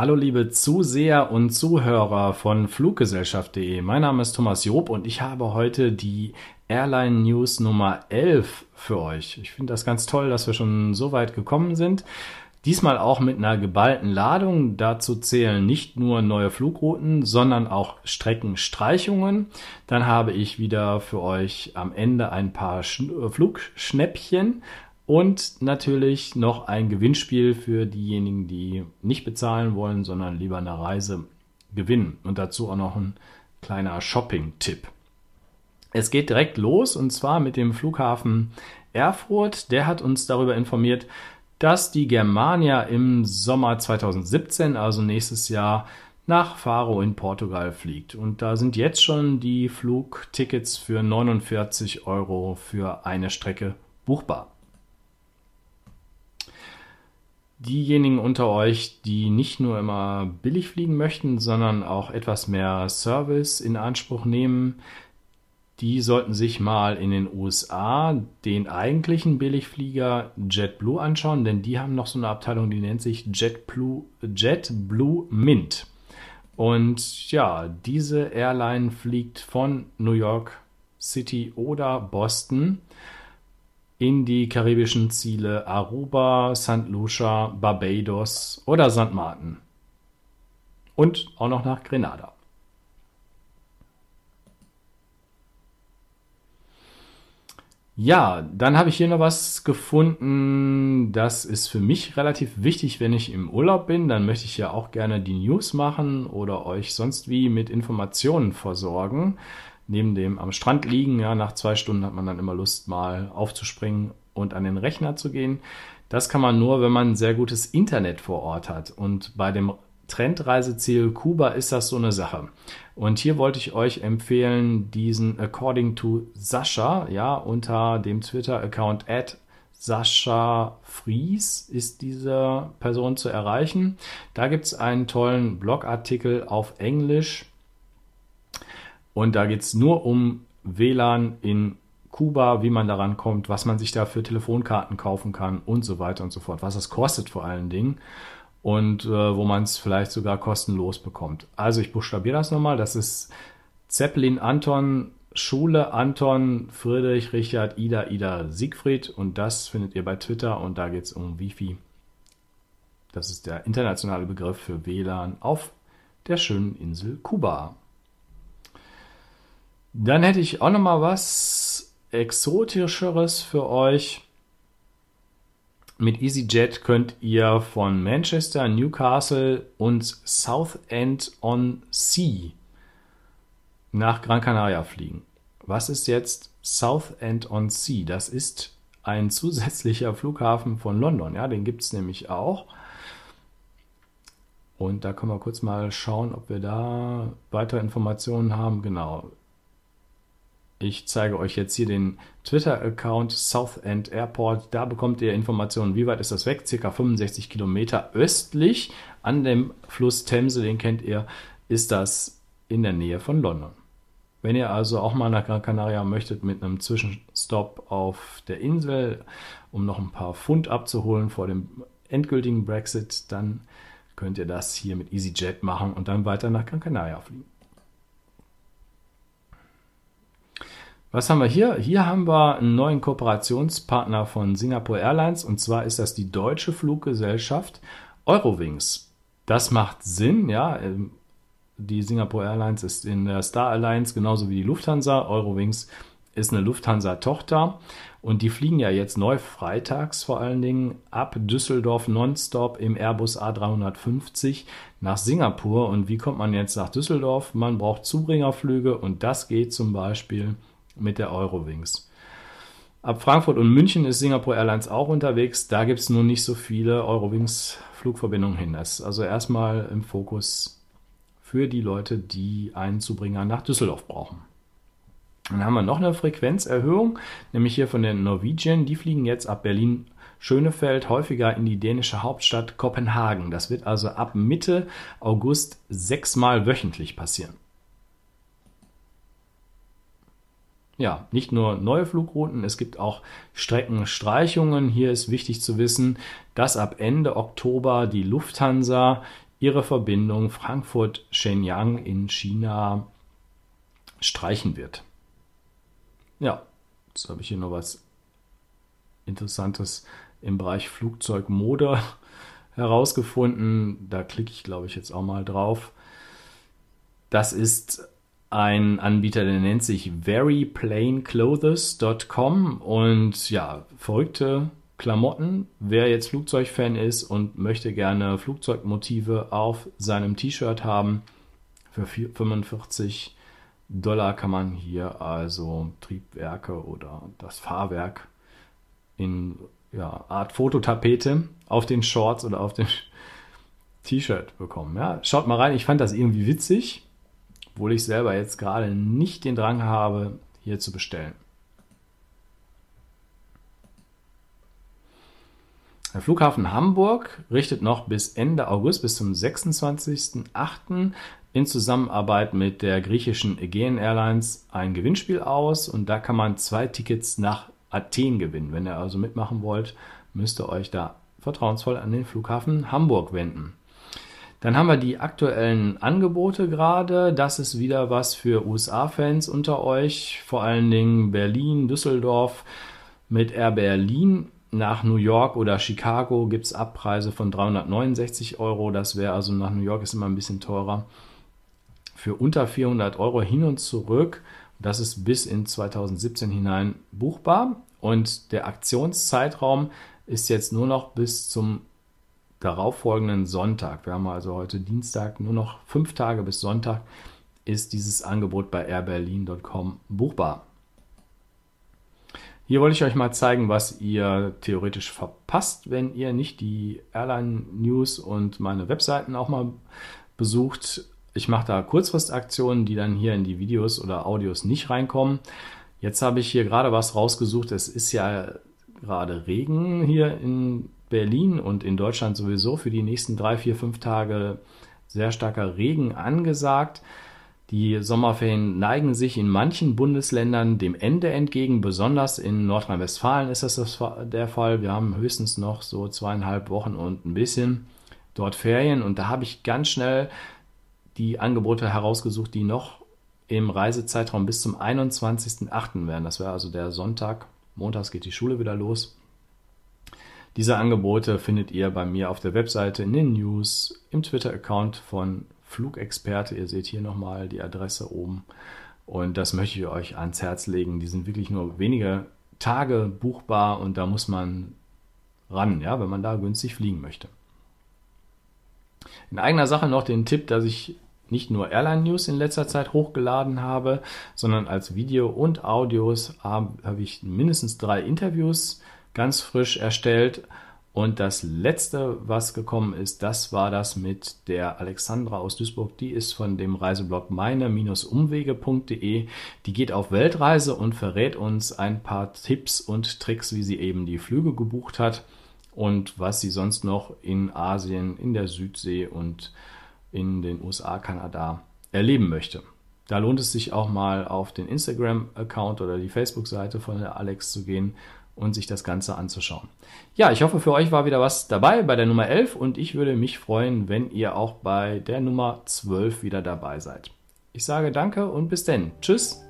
Hallo liebe Zuseher und Zuhörer von Fluggesellschaft.de. Mein Name ist Thomas Job und ich habe heute die Airline News Nummer 11 für euch. Ich finde das ganz toll, dass wir schon so weit gekommen sind. Diesmal auch mit einer geballten Ladung. Dazu zählen nicht nur neue Flugrouten, sondern auch Streckenstreichungen. Dann habe ich wieder für euch am Ende ein paar Flugschnäppchen und natürlich noch ein Gewinnspiel für diejenigen, die nicht bezahlen wollen, sondern lieber eine Reise gewinnen. Und dazu auch noch ein kleiner Shopping-Tipp. Es geht direkt los und zwar mit dem Flughafen Erfurt. Der hat uns darüber informiert, dass die Germania im Sommer 2017, also nächstes Jahr, nach Faro in Portugal fliegt. Und da sind jetzt schon die Flugtickets für 49 Euro für eine Strecke buchbar. Diejenigen unter euch, die nicht nur immer billig fliegen möchten, sondern auch etwas mehr Service in Anspruch nehmen, die sollten sich mal in den USA den eigentlichen Billigflieger JetBlue anschauen, denn die haben noch so eine Abteilung, die nennt sich JetBlue, JetBlue Mint. Und ja, diese Airline fliegt von New York City oder Boston in die karibischen Ziele Aruba, St. Lucia, Barbados oder St. Martin. Und auch noch nach Grenada. Ja, dann habe ich hier noch was gefunden. Das ist für mich relativ wichtig, wenn ich im Urlaub bin. Dann möchte ich ja auch gerne die News machen oder euch sonst wie mit Informationen versorgen neben dem am Strand liegen. Ja, nach zwei Stunden hat man dann immer Lust, mal aufzuspringen und an den Rechner zu gehen. Das kann man nur, wenn man ein sehr gutes Internet vor Ort hat. Und bei dem Trendreiseziel Kuba ist das so eine Sache. Und hier wollte ich euch empfehlen, diesen According to Sascha, ja, unter dem Twitter-Account at Sascha Fries ist diese Person zu erreichen. Da gibt es einen tollen Blogartikel auf Englisch und da geht es nur um WLAN in Kuba, wie man daran kommt, was man sich da für Telefonkarten kaufen kann und so weiter und so fort, was es kostet vor allen Dingen und äh, wo man es vielleicht sogar kostenlos bekommt. Also ich buchstabiere das nochmal, das ist Zeppelin Anton, Schule Anton, Friedrich, Richard, Ida, Ida, Siegfried und das findet ihr bei Twitter und da geht es um Wifi. Das ist der internationale Begriff für WLAN auf der schönen Insel Kuba. Dann hätte ich auch noch mal was exotischeres für euch. Mit EasyJet könnt ihr von Manchester, Newcastle und Southend on Sea nach Gran Canaria fliegen. Was ist jetzt Southend on Sea? Das ist ein zusätzlicher Flughafen von London. Ja, den gibt es nämlich auch. Und da können wir kurz mal schauen, ob wir da weitere Informationen haben. Genau. Ich zeige euch jetzt hier den Twitter-Account Southend Airport. Da bekommt ihr Informationen, wie weit ist das weg? Circa 65 Kilometer östlich an dem Fluss Themse, den kennt ihr, ist das in der Nähe von London. Wenn ihr also auch mal nach Gran Canaria möchtet mit einem Zwischenstopp auf der Insel, um noch ein paar Pfund abzuholen vor dem endgültigen Brexit, dann könnt ihr das hier mit EasyJet machen und dann weiter nach Gran Canaria fliegen. Was haben wir hier? Hier haben wir einen neuen Kooperationspartner von Singapore Airlines und zwar ist das die deutsche Fluggesellschaft Eurowings. Das macht Sinn, ja. Ähm, die Singapore Airlines ist in der Star Alliance genauso wie die Lufthansa. Eurowings ist eine Lufthansa-Tochter und die fliegen ja jetzt neu freitags vor allen Dingen ab Düsseldorf nonstop im Airbus A350 nach Singapur. Und wie kommt man jetzt nach Düsseldorf? Man braucht Zubringerflüge und das geht zum Beispiel mit der Eurowings. Ab Frankfurt und München ist Singapore Airlines auch unterwegs. Da gibt es nur nicht so viele Eurowings-Flugverbindungen hin. Das ist also erstmal im Fokus für die Leute, die einen Zubringer nach Düsseldorf brauchen. Dann haben wir noch eine Frequenzerhöhung, nämlich hier von der Norwegian. Die fliegen jetzt ab Berlin Schönefeld häufiger in die dänische Hauptstadt Kopenhagen. Das wird also ab Mitte August sechsmal wöchentlich passieren. Ja, nicht nur neue Flugrouten, es gibt auch Streckenstreichungen. Hier ist wichtig zu wissen, dass ab Ende Oktober die Lufthansa ihre Verbindung Frankfurt-Shenyang in China streichen wird. Ja, jetzt habe ich hier noch was Interessantes im Bereich Flugzeugmode herausgefunden. Da klicke ich, glaube ich, jetzt auch mal drauf. Das ist ein Anbieter, der nennt sich veryplainclothes.com und ja, verrückte Klamotten. Wer jetzt Flugzeugfan ist und möchte gerne Flugzeugmotive auf seinem T-Shirt haben, für 45 Dollar kann man hier also Triebwerke oder das Fahrwerk in ja, Art Fototapete auf den Shorts oder auf dem T-Shirt bekommen. Ja, schaut mal rein, ich fand das irgendwie witzig, obwohl ich selber jetzt gerade nicht den Drang habe, hier zu bestellen. Der Flughafen Hamburg richtet noch bis Ende August, bis zum 26.08. in Zusammenarbeit mit der griechischen Aegean Airlines ein Gewinnspiel aus und da kann man zwei Tickets nach Athen gewinnen. Wenn ihr also mitmachen wollt, müsst ihr euch da vertrauensvoll an den Flughafen Hamburg wenden. Dann haben wir die aktuellen Angebote gerade. Das ist wieder was für USA-Fans unter euch, vor allen Dingen Berlin, Düsseldorf mit Air Berlin nach New York oder Chicago gibt es Abpreise von 369 Euro. Das wäre also nach New York ist immer ein bisschen teurer. Für unter 400 Euro hin und zurück. Das ist bis in 2017 hinein buchbar. Und der Aktionszeitraum ist jetzt nur noch bis zum darauffolgenden Sonntag. Wir haben also heute Dienstag, nur noch fünf Tage bis Sonntag ist dieses Angebot bei airberlin.com buchbar. Hier wollte ich euch mal zeigen, was ihr theoretisch verpasst, wenn ihr nicht die Airline News und meine Webseiten auch mal besucht. Ich mache da Kurzfristaktionen, die dann hier in die Videos oder Audios nicht reinkommen. Jetzt habe ich hier gerade was rausgesucht. Es ist ja gerade Regen hier in Berlin und in Deutschland sowieso für die nächsten drei, vier, fünf Tage sehr starker Regen angesagt. Die Sommerferien neigen sich in manchen Bundesländern dem Ende entgegen, besonders in Nordrhein-Westfalen ist das der Fall. Wir haben höchstens noch so zweieinhalb Wochen und ein bisschen dort Ferien und da habe ich ganz schnell die Angebote herausgesucht, die noch im Reisezeitraum bis zum 21.08. werden. Das wäre also der Sonntag. Montags geht die Schule wieder los. Diese Angebote findet ihr bei mir auf der Webseite, in den News, im Twitter-Account von Flugexperte. Ihr seht hier nochmal die Adresse oben. Und das möchte ich euch ans Herz legen. Die sind wirklich nur wenige Tage buchbar und da muss man ran, ja, wenn man da günstig fliegen möchte. In eigener Sache noch den Tipp, dass ich nicht nur Airline News in letzter Zeit hochgeladen habe, sondern als Video und Audios habe, habe ich mindestens drei Interviews ganz frisch erstellt und das letzte, was gekommen ist, das war das mit der Alexandra aus Duisburg. Die ist von dem Reiseblog meine-umwege.de. Die geht auf Weltreise und verrät uns ein paar Tipps und Tricks, wie sie eben die Flüge gebucht hat und was sie sonst noch in Asien, in der Südsee und in den USA, Kanada erleben möchte. Da lohnt es sich auch mal auf den Instagram-Account oder die Facebook-Seite von der Alex zu gehen und sich das Ganze anzuschauen. Ja, ich hoffe, für euch war wieder was dabei bei der Nummer 11 und ich würde mich freuen, wenn ihr auch bei der Nummer 12 wieder dabei seid. Ich sage danke und bis denn. Tschüss.